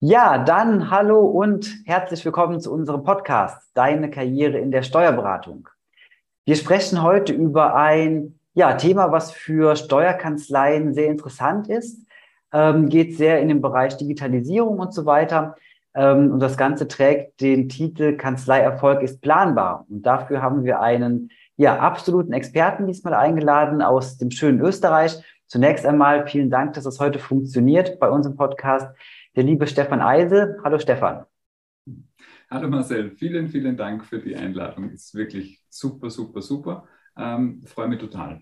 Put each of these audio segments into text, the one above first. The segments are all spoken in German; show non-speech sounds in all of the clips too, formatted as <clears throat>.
Ja, dann hallo und herzlich willkommen zu unserem Podcast Deine Karriere in der Steuerberatung. Wir sprechen heute über ein ja, Thema, was für Steuerkanzleien sehr interessant ist. Ähm, geht sehr in den Bereich Digitalisierung und so weiter. Ähm, und das Ganze trägt den Titel Kanzleierfolg ist planbar. Und dafür haben wir einen ja, absoluten Experten diesmal eingeladen aus dem schönen Österreich. Zunächst einmal vielen Dank, dass das heute funktioniert bei unserem Podcast der liebe Stefan Eise. Hallo Stefan. Hallo Marcel, vielen, vielen Dank für die Einladung. Ist wirklich super, super, super. Ähm, freue mich total.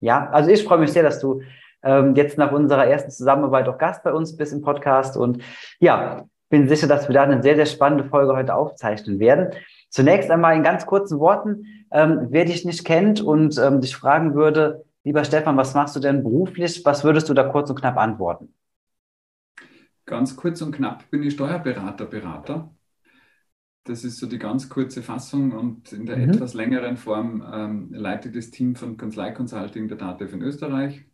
Ja, also ich freue mich sehr, dass du ähm, jetzt nach unserer ersten Zusammenarbeit auch Gast bei uns bist im Podcast und ja, bin sicher, dass wir da eine sehr, sehr spannende Folge heute aufzeichnen werden. Zunächst einmal in ganz kurzen Worten, ähm, wer dich nicht kennt und ähm, dich fragen würde, lieber Stefan, was machst du denn beruflich? Was würdest du da kurz und knapp antworten? Ganz kurz und knapp bin ich Steuerberater, Berater. Das ist so die ganz kurze Fassung und in der mhm. etwas längeren Form ähm, leite ich das Team von Kanzlei Consulting der DATEV in Österreich.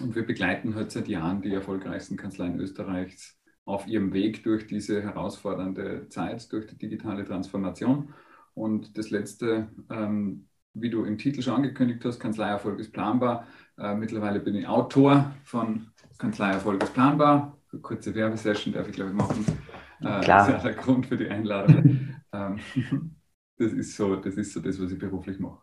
Und wir begleiten heute seit Jahren die erfolgreichsten Kanzleien Österreichs auf ihrem Weg durch diese herausfordernde Zeit, durch die digitale Transformation. Und das letzte, ähm, wie du im Titel schon angekündigt hast, Kanzleierfolg ist planbar. Äh, mittlerweile bin ich Autor von Kanzleierfolg ist planbar, kurze Werbesession darf ich, glaube ich, machen. Äh, Klar. Das ist ja der Grund für die Einladung. Ähm, das, ist so, das ist so das, was ich beruflich mache.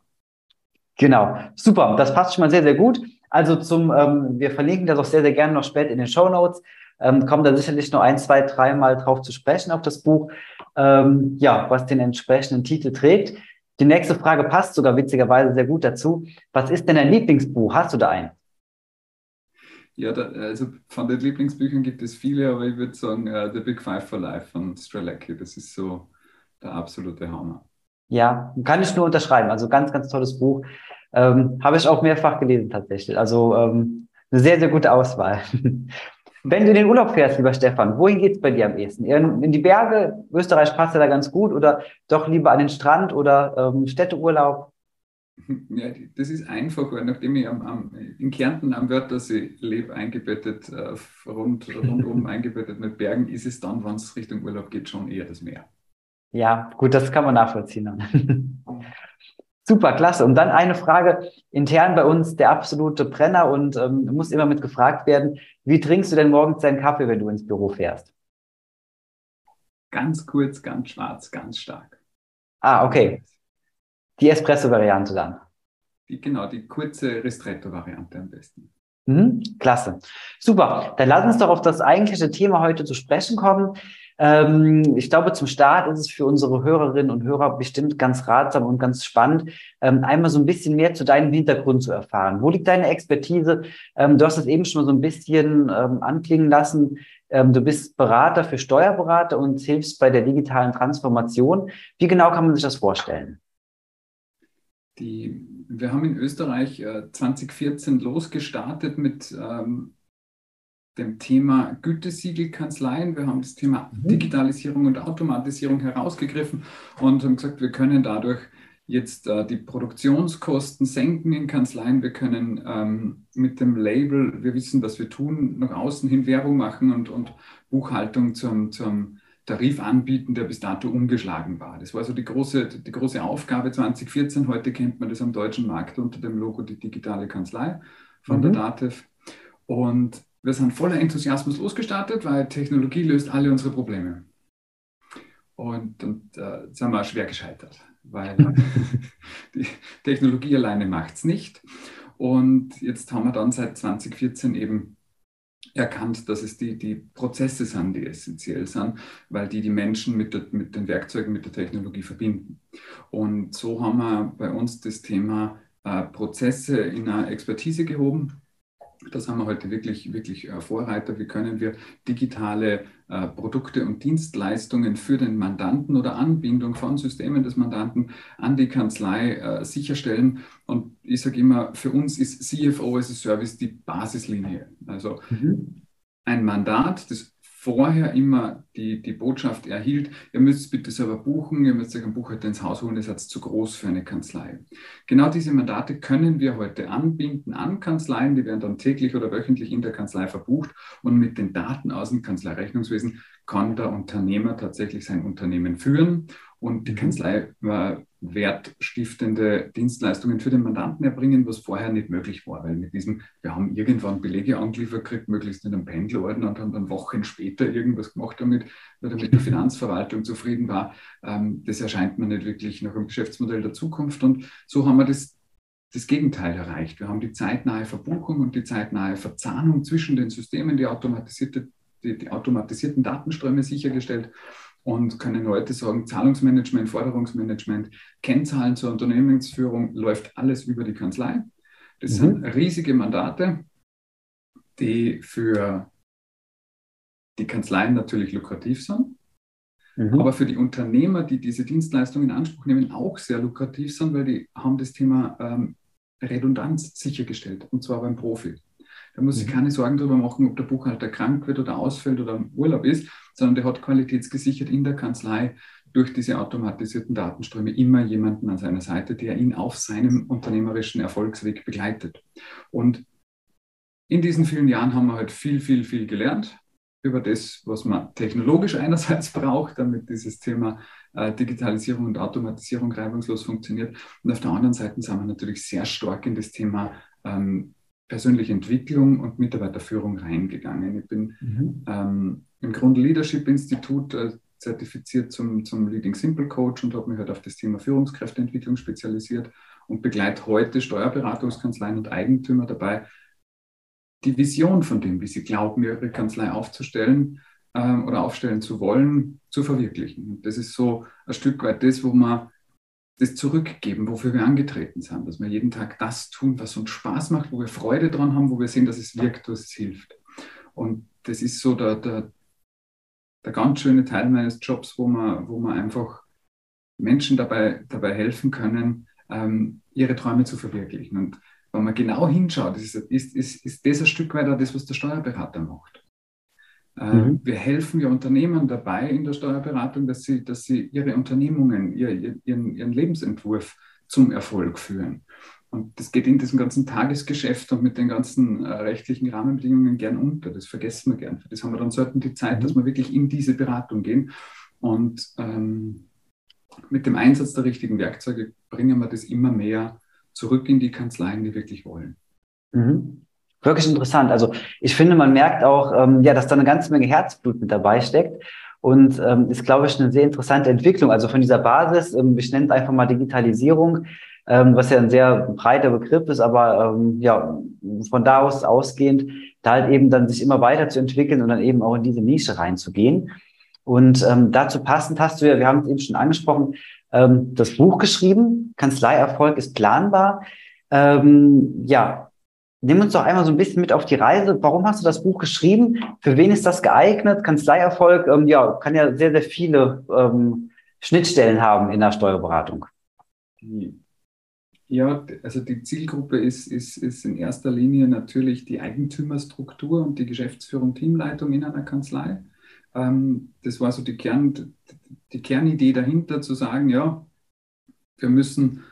Genau, super. Das passt schon mal sehr, sehr gut. Also zum, ähm, wir verlinken das auch sehr, sehr gerne noch später in den Show Notes. Ähm, kommen da sicherlich noch ein, zwei, dreimal drauf zu sprechen auf das Buch, ähm, ja, was den entsprechenden Titel trägt. Die nächste Frage passt sogar witzigerweise sehr gut dazu. Was ist denn dein Lieblingsbuch? Hast du da ein? Ja, da, also von den Lieblingsbüchern gibt es viele, aber ich würde sagen, uh, The Big Five for Life von Strelacki, das ist so der absolute Hammer. Ja, kann ich nur unterschreiben. Also ganz, ganz tolles Buch. Ähm, Habe ich auch mehrfach gelesen tatsächlich. Also ähm, eine sehr, sehr gute Auswahl. <laughs> Wenn du in den Urlaub fährst, lieber Stefan, wohin geht es bei dir am ehesten? In, in, die Berge? Österreich passt ja da ganz gut oder doch lieber an den Strand oder ähm, Städteurlaub? <laughs> Ja, das ist einfach, weil nachdem ich am, am, in Kärnten am Wörthersee lebe, eingebettet, äh, rund, rundum <laughs> eingebettet mit Bergen, ist es dann, wenn es Richtung Urlaub geht, schon eher das Meer. Ja, gut, das kann man nachvollziehen. <laughs> Super, klasse. Und dann eine Frage intern bei uns, der absolute Brenner und ähm, muss immer mit gefragt werden, wie trinkst du denn morgens deinen Kaffee, wenn du ins Büro fährst? Ganz kurz, ganz schwarz, ganz stark. Ah, okay. Die Espresso-Variante dann. Die, genau, die kurze Ristretto-Variante am besten. Mhm, klasse. Super. Dann lass uns doch auf das eigentliche Thema heute zu sprechen kommen. Ähm, ich glaube, zum Start ist es für unsere Hörerinnen und Hörer bestimmt ganz ratsam und ganz spannend, ähm, einmal so ein bisschen mehr zu deinem Hintergrund zu erfahren. Wo liegt deine Expertise? Ähm, du hast es eben schon mal so ein bisschen ähm, anklingen lassen. Ähm, du bist Berater für Steuerberater und hilfst bei der digitalen Transformation. Wie genau kann man sich das vorstellen? Die, wir haben in Österreich äh, 2014 losgestartet mit ähm, dem Thema Gütesiegelkanzleien. Wir haben das Thema mhm. Digitalisierung und Automatisierung herausgegriffen und haben gesagt, wir können dadurch jetzt äh, die Produktionskosten senken in Kanzleien. Wir können ähm, mit dem Label, wir wissen, was wir tun, nach außen hin Werbung machen und, und Buchhaltung zum, zum Tarif anbieten, der bis dato ungeschlagen war. Das war so die große, die große Aufgabe 2014. Heute kennt man das am deutschen Markt unter dem Logo die digitale Kanzlei von mhm. der DATEV. Und wir sind voller Enthusiasmus losgestartet, weil Technologie löst alle unsere Probleme. Und, und äh, sind wir schwer gescheitert, weil <laughs> die Technologie alleine macht es nicht. Und jetzt haben wir dann seit 2014 eben erkannt, dass es die, die Prozesse sind, die essentiell sind, weil die die Menschen mit, der, mit den Werkzeugen, mit der Technologie verbinden. Und so haben wir bei uns das Thema äh, Prozesse in eine Expertise gehoben das haben wir heute wirklich, wirklich äh, Vorreiter. Wie können wir digitale äh, Produkte und Dienstleistungen für den Mandanten oder Anbindung von Systemen des Mandanten an die Kanzlei äh, sicherstellen? Und ich sage immer, für uns ist CFO as a Service die Basislinie. Also mhm. ein Mandat, das vorher immer die, die Botschaft erhielt, ihr müsst bitte selber buchen, ihr müsst euch ein Buchhalter ins Haus holen, das ist zu groß für eine Kanzlei. Genau diese Mandate können wir heute anbinden an Kanzleien, die werden dann täglich oder wöchentlich in der Kanzlei verbucht und mit den Daten aus dem Kanzleirechnungswesen kann der Unternehmer tatsächlich sein Unternehmen führen und die mhm. Kanzlei äh, wertstiftende Dienstleistungen für den Mandanten erbringen, was vorher nicht möglich war, weil mit diesem, wir haben irgendwann Belege angeliefert gekriegt, möglichst in einem Pendelordner und haben dann Wochen später irgendwas gemacht damit, damit die Finanzverwaltung zufrieden war. Ähm, das erscheint mir nicht wirklich nach einem Geschäftsmodell der Zukunft und so haben wir das das Gegenteil erreicht. Wir haben die zeitnahe Verbuchung und die zeitnahe Verzahnung zwischen den Systemen, die, automatisierte, die, die automatisierten Datenströme sichergestellt und können heute sagen, Zahlungsmanagement, Forderungsmanagement, Kennzahlen zur Unternehmensführung läuft alles über die Kanzlei. Das mhm. sind riesige Mandate, die für die Kanzleien natürlich lukrativ sind, mhm. aber für die Unternehmer, die diese Dienstleistungen in Anspruch nehmen, auch sehr lukrativ sind, weil die haben das Thema ähm, Redundanz sichergestellt, und zwar beim Profi. Da muss sich mhm. keine Sorgen darüber machen, ob der Buchhalter krank wird oder ausfällt oder im Urlaub ist, sondern der hat qualitätsgesichert in der Kanzlei durch diese automatisierten Datenströme immer jemanden an seiner Seite, der ihn auf seinem unternehmerischen Erfolgsweg begleitet. Und in diesen vielen Jahren haben wir halt viel, viel, viel gelernt über das, was man technologisch einerseits <laughs> braucht, damit dieses Thema äh, Digitalisierung und Automatisierung reibungslos funktioniert. Und auf der anderen Seite sind wir natürlich sehr stark in das Thema ähm, persönliche Entwicklung und Mitarbeiterführung reingegangen. Ich bin mhm. ähm, im Grunde Leadership Institut äh, zertifiziert zum, zum Leading Simple Coach und habe mich halt auf das Thema Führungskräfteentwicklung spezialisiert und begleite heute Steuerberatungskanzleien und Eigentümer dabei, die Vision von dem, wie sie glauben, ihre Kanzlei aufzustellen ähm, oder aufstellen zu wollen, zu verwirklichen. Und das ist so ein Stück weit das, wo man das zurückgeben, wofür wir angetreten sind, dass wir jeden Tag das tun, was uns Spaß macht, wo wir Freude dran haben, wo wir sehen, dass es wirkt, dass es hilft. Und das ist so der, der, der ganz schöne Teil meines Jobs, wo man, wo man einfach Menschen dabei, dabei helfen können, ähm, ihre Träume zu verwirklichen. Und wenn man genau hinschaut, ist, ist, ist, ist das ein Stück weit auch das, was der Steuerberater macht. Äh, mhm. Wir helfen ja Unternehmen dabei in der Steuerberatung, dass sie, dass sie ihre Unternehmungen, ihr, ihren, ihren Lebensentwurf zum Erfolg führen. Und das geht in diesem ganzen Tagesgeschäft und mit den ganzen äh, rechtlichen Rahmenbedingungen gern unter. Das vergessen wir gern. Für das haben wir dann selten die Zeit, dass wir wirklich in diese Beratung gehen. Und ähm, mit dem Einsatz der richtigen Werkzeuge bringen wir das immer mehr zurück in die Kanzleien, die wirklich wollen. Mhm. Wirklich interessant. Also ich finde, man merkt auch, ähm, ja, dass da eine ganze Menge Herzblut mit dabei steckt. Und ähm, ist, glaube ich, eine sehr interessante Entwicklung. Also von dieser Basis, ähm, ich nenne es einfach mal Digitalisierung, ähm, was ja ein sehr breiter Begriff ist, aber ähm, ja, von da aus ausgehend, da halt eben dann sich immer weiter zu entwickeln und dann eben auch in diese Nische reinzugehen. Und ähm, dazu passend hast du ja, wir haben es eben schon angesprochen, ähm, das Buch geschrieben, Kanzleierfolg ist planbar. Ähm, ja, nimm uns doch einmal so ein bisschen mit auf die Reise. Warum hast du das Buch geschrieben? Für wen ist das geeignet? Kanzleierfolg, ähm, ja, kann ja sehr, sehr viele ähm, Schnittstellen haben in der Steuerberatung. Ja, also die Zielgruppe ist, ist, ist in erster Linie natürlich die Eigentümerstruktur und die Geschäftsführung, Teamleitung in einer Kanzlei. Ähm, das war so die, Kern, die Kernidee dahinter, zu sagen, ja, wir müssen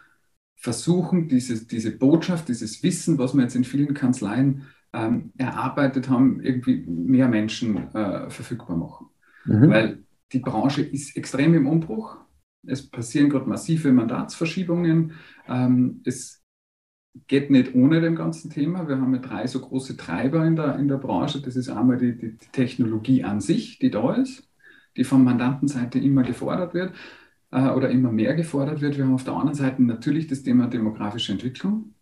versuchen, diese, diese Botschaft, dieses Wissen, was wir jetzt in vielen Kanzleien ähm, erarbeitet haben, irgendwie mehr Menschen äh, verfügbar machen. Mhm. Weil die Branche ist extrem im Umbruch. Es passieren gerade massive Mandatsverschiebungen. Ähm, es geht nicht ohne dem ganzen Thema. Wir haben ja drei so große Treiber in der, in der Branche. Das ist einmal die, die, die Technologie an sich, die da ist, die von Mandantenseite immer gefordert wird äh, oder immer mehr gefordert wird. Wir haben auf der anderen Seite natürlich das Thema demografische Entwicklung.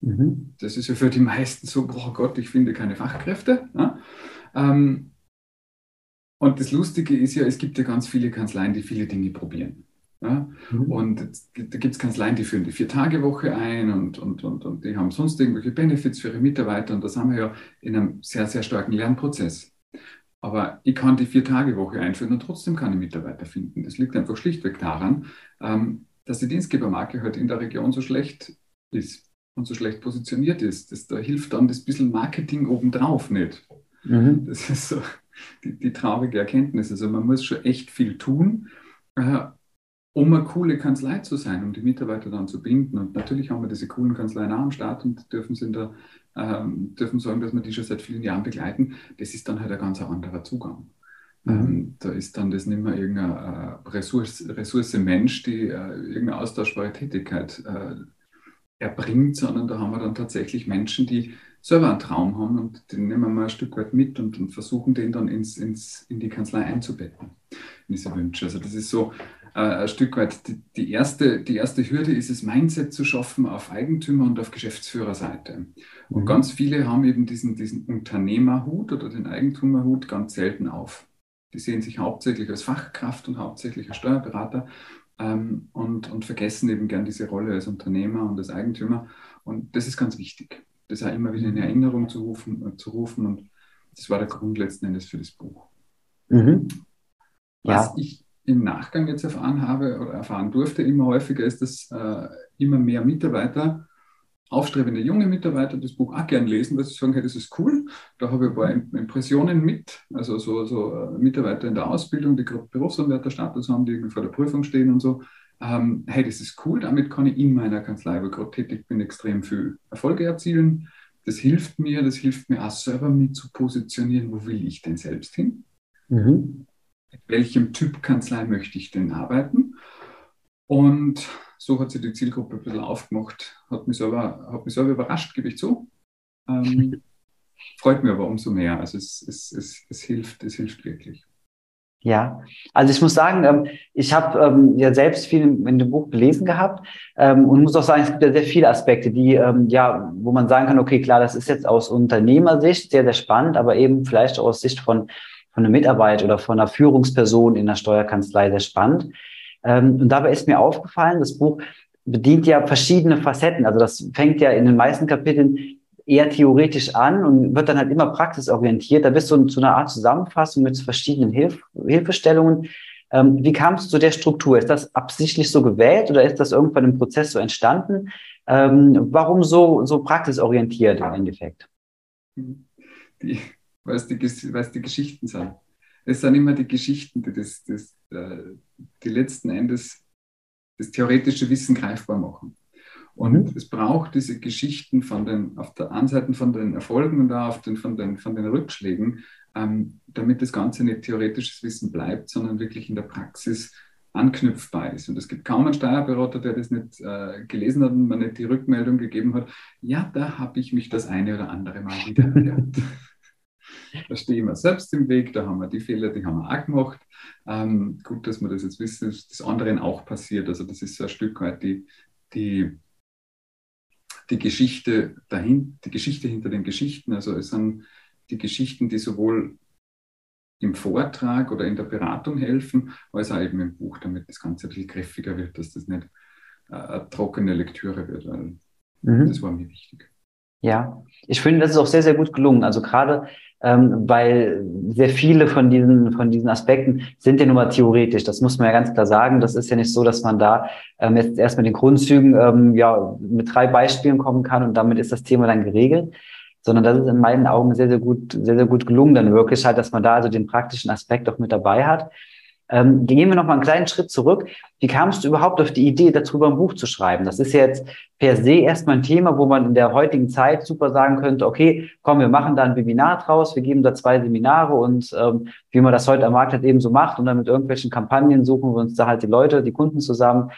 Mhm. Das ist ja für die meisten so, oh Gott, ich finde keine Fachkräfte. Ja? Ähm, und das Lustige ist ja, es gibt ja ganz viele Kanzleien, die viele Dinge probieren. Ja? Mhm. Und da gibt es Kanzleien, die führen die Vier-Tage-Woche ein und, und, und, und die haben sonst irgendwelche Benefits für ihre Mitarbeiter. Und das haben wir ja in einem sehr, sehr starken Lernprozess. Aber ich kann die Vier-Tage-Woche einführen und trotzdem keine Mitarbeiter finden. Das liegt einfach schlichtweg daran, ähm, dass die Dienstgebermarke halt in der Region so schlecht ist und so schlecht positioniert ist. Das, da hilft dann das bisschen Marketing obendrauf nicht. Mhm. Das ist so die, die, traurige Erkenntnis. Also man muss schon echt viel tun, äh, um eine coole Kanzlei zu sein, um die Mitarbeiter dann zu binden. Und natürlich haben wir diese coolen Kanzleien auch am Start und dürfen, sind da, ähm, dürfen sagen, dass wir die schon seit vielen Jahren begleiten. Das ist dann halt ein ganz anderer Zugang. Mhm. Ähm, da ist dann das nicht mehr irgendeine äh, Ressource, Ressource Mensch, die äh, irgendeine austauschbare Tätigkeit äh, erbringt, sondern da haben wir dann tatsächlich Menschen, die selber einen Traum haben und den nehmen wir mal ein Stück weit mit und, und versuchen den dann ins, ins, in die Kanzlei einzubetten, in diese Wünsche. Also das ist so ein Stück weit die, die, erste, die erste Hürde ist es, Mindset zu schaffen auf Eigentümer- und auf Geschäftsführerseite. Und mhm. ganz viele haben eben diesen, diesen Unternehmerhut oder den Eigentümerhut ganz selten auf. Die sehen sich hauptsächlich als Fachkraft und hauptsächlich als Steuerberater ähm, und, und vergessen eben gern diese Rolle als Unternehmer und als Eigentümer. Und das ist ganz wichtig, das auch immer wieder in Erinnerung zu rufen, äh, zu rufen. Und das war der Grund letzten Endes für das Buch. Mhm. Was ja. ich im Nachgang jetzt erfahren habe oder erfahren durfte, immer häufiger ist, dass äh, immer mehr Mitarbeiter aufstrebende junge Mitarbeiter das Buch auch gern lesen, weil sie sagen, hey, das ist cool. Da habe ich ein paar Impressionen mit, also so, so äh, Mitarbeiter in der Ausbildung, die gerade Berufsanwärterstatus haben, die irgendwie vor der Prüfung stehen und so. Ähm, hey, das ist cool, damit kann ich in meiner Kanzlei, wo ich gerade tätig bin, extrem viel Erfolge erzielen. Das hilft mir, das hilft mir auch selber mit zu positionieren, wo will ich denn selbst hin? Mhm. Mit welchem Typ Kanzlei möchte ich denn arbeiten? Und so hat sich die Zielgruppe ein bisschen aufgemacht. Hat mich selber, hat mich selber überrascht, gebe ich zu. Ähm, <laughs> freut mich aber umso mehr. Also es, es, es, es, hilft, es hilft wirklich. Ja, also ich muss sagen, ähm, ich habe ähm, ja selbst viel in dem Buch gelesen gehabt ähm, und muss auch sagen, es gibt ja sehr viele Aspekte, die ja, wo man sagen kann, okay, klar, das ist jetzt aus Unternehmersicht sehr, sehr spannend, aber eben vielleicht auch aus Sicht von von einer Mitarbeit oder von einer Führungsperson in der Steuerkanzlei sehr spannend. Ähm, und dabei ist mir aufgefallen, das Buch bedient ja verschiedene Facetten. Also das fängt ja in den meisten Kapiteln eher theoretisch an und wird dann halt immer praxisorientiert. Da bist du zu einer Art Zusammenfassung mit verschiedenen Hilf Hilfestellungen. Ähm, wie kam es zu der Struktur? Ist das absichtlich so gewählt oder ist das irgendwann im Prozess so entstanden? Ähm, warum so, so praxisorientiert im Endeffekt? Die, weil es die, die Geschichten sind es sind immer die Geschichten, die das, das, äh, die letzten Endes das theoretische Wissen greifbar machen. Und mhm. es braucht diese Geschichten von den, auf der einen Seite von den Erfolgen und auch auf den, von, den, von den Rückschlägen, ähm, damit das Ganze nicht theoretisches Wissen bleibt, sondern wirklich in der Praxis anknüpfbar ist. Und es gibt kaum einen Steuerberater, der das nicht äh, gelesen hat und mir nicht die Rückmeldung gegeben hat, ja, da habe ich mich das eine oder andere Mal wieder gehört. Da stehen wir selbst im Weg, da haben wir die Fehler, die haben wir auch gemacht. Ähm, gut, dass wir das jetzt wissen, dass das anderen auch passiert. Also das ist so ein Stück weit die, die, die Geschichte dahin, die Geschichte hinter den Geschichten. Also es sind die Geschichten, die sowohl im Vortrag oder in der Beratung helfen, als auch eben im Buch, damit das Ganze ein bisschen kräftiger wird, dass das nicht äh, eine trockene Lektüre wird, weil mhm. das war mir wichtig. Ja, ich finde, das ist auch sehr, sehr gut gelungen. Also gerade ähm, weil sehr viele von diesen, von diesen Aspekten sind ja nun mal theoretisch. Das muss man ja ganz klar sagen. Das ist ja nicht so, dass man da ähm, jetzt erst mit den Grundzügen ähm, ja, mit drei Beispielen kommen kann und damit ist das Thema dann geregelt. Sondern das ist in meinen Augen sehr, sehr gut, sehr, sehr gut gelungen, dann wirklich halt, dass man da also den praktischen Aspekt auch mit dabei hat. Ähm, gehen wir noch mal einen kleinen Schritt zurück. Wie kamst du überhaupt auf die Idee, darüber ein Buch zu schreiben? Das ist jetzt per se erstmal ein Thema, wo man in der heutigen Zeit super sagen könnte, okay, komm, wir machen da ein Webinar draus, wir geben da zwei Seminare und ähm, wie man das heute am Markt halt eben so macht und dann mit irgendwelchen Kampagnen suchen wir uns da halt die Leute, die Kunden zusammen.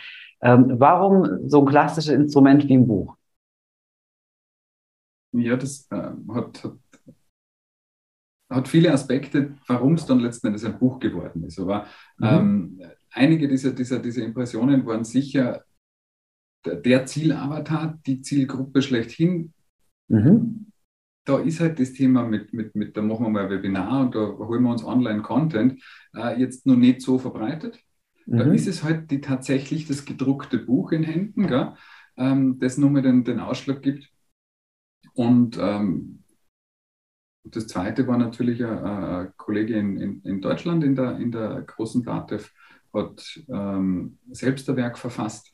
Ähm, warum so ein klassisches Instrument wie ein Buch? Ja, das äh, hat, hat hat viele Aspekte, warum es dann letzten Endes ein Buch geworden ist. Aber mhm. ähm, einige dieser, dieser, dieser Impressionen waren sicher der, Zielavatar, die Zielgruppe schlechthin. Mhm. Da ist halt das Thema mit, mit, mit, da machen wir mal ein Webinar und da holen wir uns Online-Content, äh, jetzt noch nicht so verbreitet. Mhm. Da ist es halt die, tatsächlich das gedruckte Buch in Händen, gell, ähm, das nur mal den, den Ausschlag gibt. Und ähm, und das zweite war natürlich eine, Kollege in, in, in, Deutschland in der, in der großen DATEV, hat ähm, selbst ein Werk verfasst.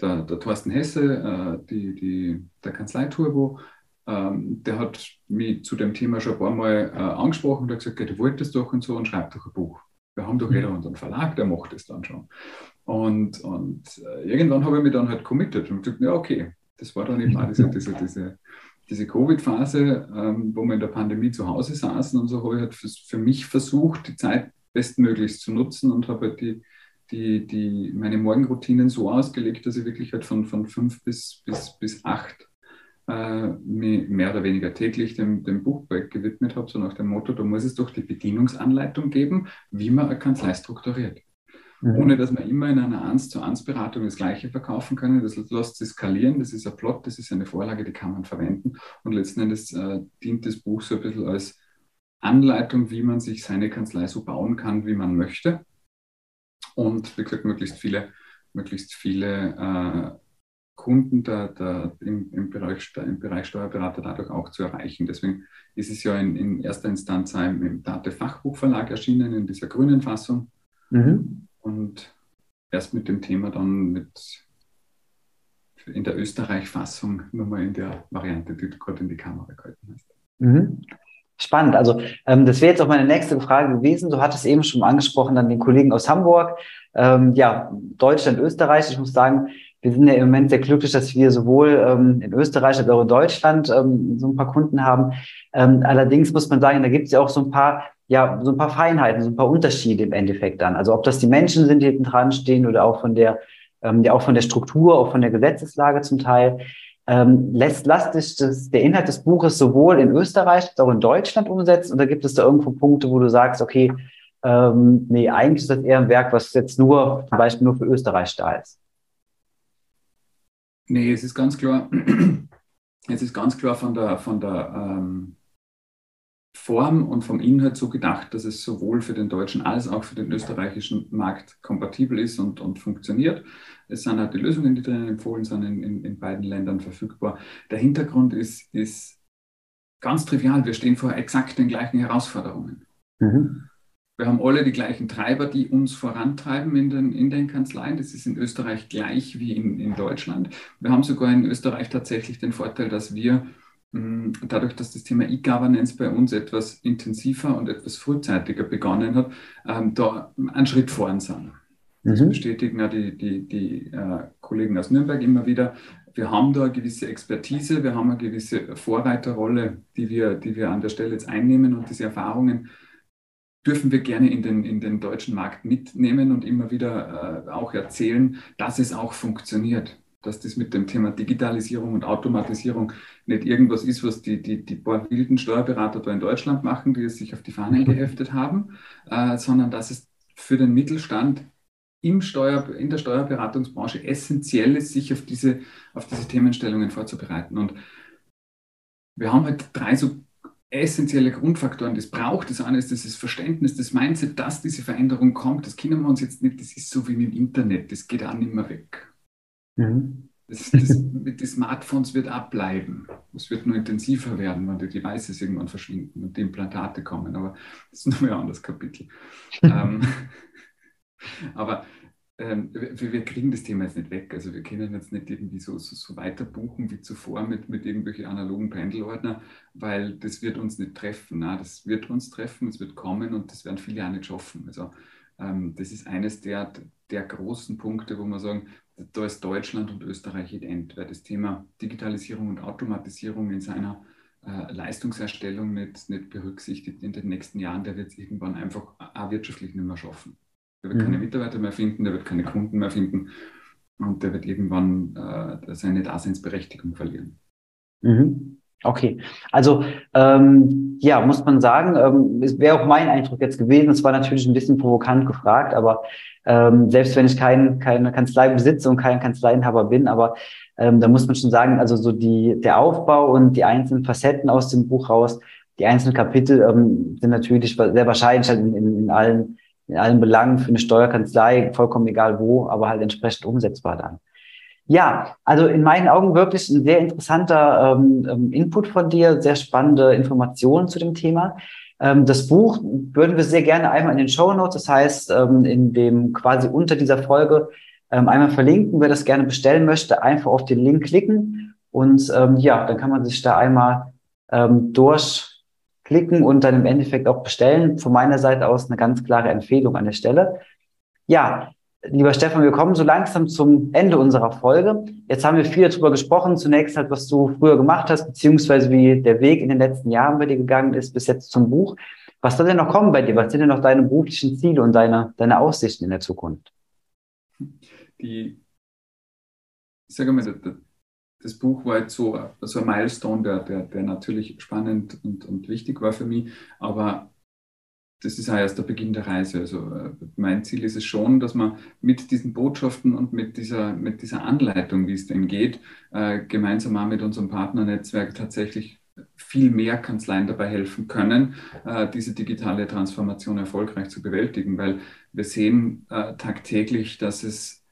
Der, der Thorsten Hesse, äh, die, die, der Kanzlei Turbo, ähm, der hat mich zu dem Thema schon ein paar Mal äh, angesprochen und hat gesagt, du wolltest doch und so und schreib doch ein Buch. Wir haben doch mhm. jeder unseren Verlag, der macht es dann schon. Und, und äh, irgendwann habe ich mich dann halt committed und gesagt, ja, okay. Das war dann eben auch diese, diese, diese, diese Covid-Phase, ähm, wo wir in der Pandemie zu Hause saßen und so habe ich halt für, für mich versucht, die Zeit bestmöglichst zu nutzen und habe halt die, die, die, meine Morgenroutinen so ausgelegt, dass ich wirklich halt von, von fünf bis, bis, bis acht äh, mehr oder weniger täglich dem, dem Buchprojekt gewidmet habe, so nach dem Motto, da muss es doch die Bedienungsanleitung geben, wie man eine Kanzlei strukturiert. Mhm. Ohne dass man immer in einer 1 zu 1 Beratung das Gleiche verkaufen können. Das lässt sich skalieren, das ist ein Plot, das ist eine Vorlage, die kann man verwenden. Und letzten Endes äh, dient das Buch so ein bisschen als Anleitung, wie man sich seine Kanzlei so bauen kann, wie man möchte. Und wie gesagt, möglichst viele, möglichst viele äh, Kunden der, der, im, im, Bereich, im Bereich Steuerberater dadurch auch zu erreichen. Deswegen ist es ja in, in erster Instanz im, im Date Fachbuchverlag erschienen, in dieser grünen Fassung. Mhm. Und erst mit dem Thema dann mit in der Österreich-Fassung nochmal in der Variante, die du gerade in die Kamera gehalten hast. Mhm. Spannend. Also ähm, das wäre jetzt auch meine nächste Frage gewesen. Du hattest eben schon angesprochen, dann den Kollegen aus Hamburg. Ähm, ja, Deutschland, Österreich. Ich muss sagen, wir sind ja im Moment sehr glücklich, dass wir sowohl ähm, in Österreich als auch in Deutschland ähm, so ein paar Kunden haben. Ähm, allerdings muss man sagen, da gibt es ja auch so ein paar, ja, so ein paar Feinheiten, so ein paar Unterschiede im Endeffekt dann. Also ob das die Menschen sind, die hinten dran stehen oder auch von der, ähm, ja, auch von der Struktur, auch von der Gesetzeslage zum Teil. Ähm, lässt, lässt sich das, der Inhalt des Buches sowohl in Österreich als auch in Deutschland umsetzen? Oder gibt es da irgendwo Punkte, wo du sagst, okay, ähm, nee, eigentlich ist das eher ein Werk, was jetzt nur zum Beispiel nur für Österreich da ist? Nee, es ist ganz klar, <clears throat> es ist ganz klar von der, von der ähm, Form und vom Inhalt so gedacht, dass es sowohl für den deutschen als auch für den österreichischen Markt kompatibel ist und, und funktioniert. Es sind halt die Lösungen, die drinnen empfohlen sind, in, in, in beiden Ländern verfügbar. Der Hintergrund ist, ist ganz trivial. Wir stehen vor exakt den gleichen Herausforderungen. Mhm. Wir haben alle die gleichen Treiber, die uns vorantreiben in den, in den Kanzleien. Das ist in Österreich gleich wie in, in Deutschland. Wir haben sogar in Österreich tatsächlich den Vorteil, dass wir dadurch, dass das Thema E-Governance bei uns etwas intensiver und etwas frühzeitiger begonnen hat, ähm, da einen Schritt voran sind. Das mhm. bestätigen ja die, die, die äh, Kollegen aus Nürnberg immer wieder. Wir haben da eine gewisse Expertise, wir haben eine gewisse Vorreiterrolle, die wir, die wir an der Stelle jetzt einnehmen und diese Erfahrungen dürfen wir gerne in den, in den deutschen Markt mitnehmen und immer wieder äh, auch erzählen, dass es auch funktioniert. Dass das mit dem Thema Digitalisierung und Automatisierung nicht irgendwas ist, was die, die, die paar wilden Steuerberater da in Deutschland machen, die es sich auf die Fahnen <laughs> geheftet haben, äh, sondern dass es für den Mittelstand im Steuer, in der Steuerberatungsbranche essentiell ist, sich auf diese, auf diese Themenstellungen vorzubereiten. Und wir haben halt drei so essentielle Grundfaktoren, das braucht. Das eine ist das Verständnis, das Mindset, dass diese Veränderung kommt. Das kennen wir uns jetzt nicht, das ist so wie mit dem Internet, das geht auch nicht mehr weg. Mhm. Das, das, den Smartphones wird abbleiben. Es wird nur intensiver werden, wenn die Devices irgendwann verschwinden und die Implantate kommen. Aber das ist nur ein anderes Kapitel. <laughs> ähm, aber ähm, wir, wir, kriegen das Thema jetzt nicht weg. Also wir können jetzt nicht irgendwie so, so, so weiter buchen wie zuvor mit, mit irgendwelchen analogen Pendelordner, weil das wird uns nicht treffen. Na, das wird uns treffen, es wird kommen und das werden viele auch nicht schaffen. Also ähm, das ist eines der, der großen Punkte, wo wir sagen, da ist Deutschland und Österreich ident, weil das Thema Digitalisierung und Automatisierung in seiner äh, Leistungserstellung nicht, nicht berücksichtigt in den nächsten Jahren, der wird es irgendwann einfach auch wirtschaftlich nicht mehr schaffen. Der wird mhm. keine Mitarbeiter mehr finden, der wird keine Kunden mehr finden und der wird irgendwann äh, seine Daseinsberechtigung verlieren. Mhm. Okay, also ähm, ja, muss man sagen, ähm, es wäre auch mein Eindruck jetzt gewesen. Es war natürlich ein bisschen provokant gefragt, aber ähm, selbst wenn ich kein, keine Kanzlei besitze und kein Kanzleienhaber bin, aber ähm, da muss man schon sagen, also so die der Aufbau und die einzelnen Facetten aus dem Buch raus, die einzelnen Kapitel ähm, sind natürlich sehr wahrscheinlich halt in, in, in allen in allen Belangen für eine Steuerkanzlei, vollkommen egal wo, aber halt entsprechend umsetzbar dann. Ja, also in meinen Augen wirklich ein sehr interessanter ähm, ähm, Input von dir, sehr spannende Informationen zu dem Thema. Ähm, das Buch würden wir sehr gerne einmal in den Show Notes, das heißt ähm, in dem quasi unter dieser Folge ähm, einmal verlinken. Wer das gerne bestellen möchte, einfach auf den Link klicken Und ähm, ja, dann kann man sich da einmal ähm, durchklicken und dann im Endeffekt auch bestellen. Von meiner Seite aus eine ganz klare Empfehlung an der Stelle. Ja, lieber Stefan, wir kommen so langsam zum Ende unserer Folge. Jetzt haben wir viel darüber gesprochen. Zunächst halt, was du früher gemacht hast, beziehungsweise wie der Weg in den letzten Jahren bei dir gegangen ist, bis jetzt zum Buch. Was soll denn noch kommen bei dir? Was sind denn noch deine beruflichen Ziele und deine, deine Aussichten in der Zukunft? Die, ich sage mal, das Buch war jetzt so, so ein Milestone, der, der, der natürlich spannend und, und wichtig war für mich, aber das ist auch erst der Beginn der Reise. Also äh, mein Ziel ist es schon, dass man mit diesen Botschaften und mit dieser, mit dieser Anleitung, wie es denn geht, äh, gemeinsam auch mit unserem Partnernetzwerk tatsächlich viel mehr Kanzleien dabei helfen können, äh, diese digitale Transformation erfolgreich zu bewältigen, weil wir sehen tagtäglich, dass es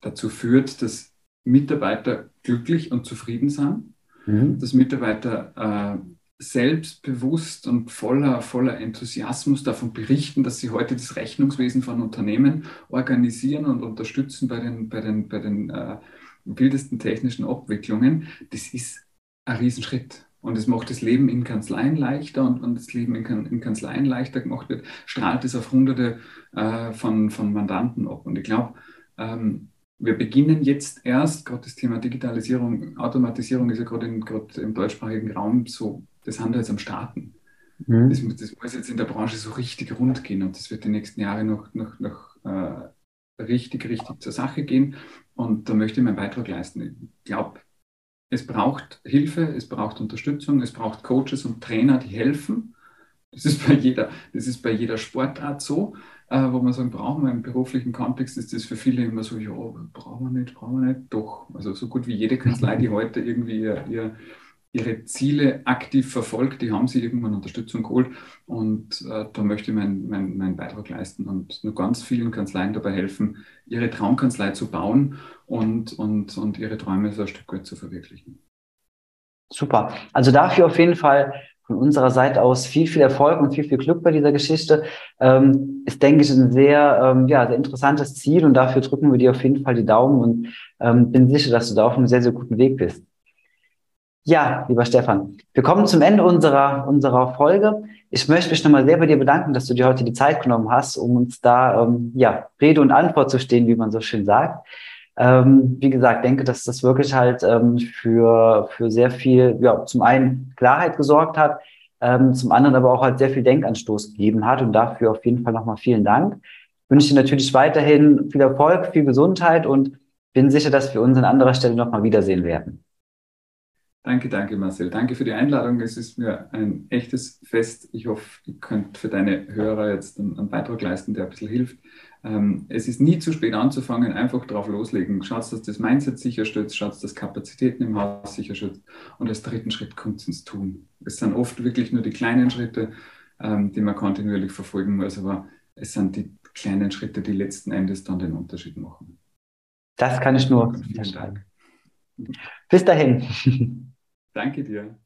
dazu führt, dass Mitarbeiter glücklich und zufrieden sind, mhm. dass Mitarbeiter selbstbewusst und voller, voller Enthusiasmus davon berichten, dass sie heute das Rechnungswesen von Unternehmen organisieren und unterstützen bei den, bei den, bei den äh, wildesten technischen Abwicklungen. Das ist ein Riesenschritt. Und es macht das Leben in Kanzleien leichter und wenn das Leben in, kan in Kanzleien leichter gemacht wird, strahlt es auf Hunderte äh, von, von Mandanten ab. Und ich glaube, ähm, wir beginnen jetzt erst, gerade das Thema Digitalisierung, Automatisierung ist ja gerade im deutschsprachigen Raum so, das haben wir jetzt am Starten. Mhm. Das, das, muss jetzt in der Branche so richtig rund gehen und das wird die nächsten Jahre noch, noch, noch äh, richtig, richtig zur Sache gehen. Und da möchte ich meinen Beitrag leisten. Ich glaube, es braucht Hilfe, es braucht Unterstützung, es braucht Coaches und Trainer, die helfen. Das ist bei jeder, das ist bei jeder Sportart so äh, wo man sagen, brauchen wir im beruflichen Kontext, ist das für viele immer so, ja, brauchen wir nicht, brauchen wir nicht, doch. Also so gut wie jede Kanzlei, die <laughs> heute irgendwie ihr, ihr, ihre Ziele aktiv verfolgt, die haben sie irgendwann Unterstützung geholt und äh, da möchte ich meinen mein, mein Beitrag leisten und nur ganz vielen Kanzleien dabei helfen, ihre Traumkanzlei zu bauen und, und, und ihre Träume so ein Stück weit zu verwirklichen. Super. Also dafür auf jeden Fall von unserer Seite aus viel, viel Erfolg und viel, viel Glück bei dieser Geschichte. Ähm, ist, denke ich, ein sehr, ähm, ja, sehr interessantes Ziel und dafür drücken wir dir auf jeden Fall die Daumen und ähm, bin sicher, dass du da auf einem sehr, sehr guten Weg bist. Ja, lieber Stefan, wir kommen zum Ende unserer, unserer Folge. Ich möchte mich nochmal sehr bei dir bedanken, dass du dir heute die Zeit genommen hast, um uns da ähm, ja, Rede und Antwort zu stehen, wie man so schön sagt. Ähm, wie gesagt, denke, dass das wirklich halt ähm, für, für sehr viel, ja, zum einen Klarheit gesorgt hat, ähm, zum anderen aber auch halt sehr viel Denkanstoß gegeben hat und dafür auf jeden Fall nochmal vielen Dank. Ich wünsche dir natürlich weiterhin viel Erfolg, viel Gesundheit und bin sicher, dass wir uns an anderer Stelle nochmal wiedersehen werden. Danke, danke Marcel. Danke für die Einladung. Es ist mir ein echtes Fest. Ich hoffe, ihr könnt für deine Hörer jetzt einen, einen Beitrag leisten, der ein bisschen hilft. Ähm, es ist nie zu spät anzufangen, einfach drauf loslegen. Schaut, dass das Mindset sicherstellt, schaut, dass Kapazitäten im Haus sicherstellt und als dritten Schritt kommt es ins Tun. Es sind oft wirklich nur die kleinen Schritte, ähm, die man kontinuierlich verfolgen muss, aber es sind die kleinen Schritte, die letzten Endes dann den Unterschied machen. Das kann ich nur unterschreiben. Bis dahin. <laughs> Danke dir.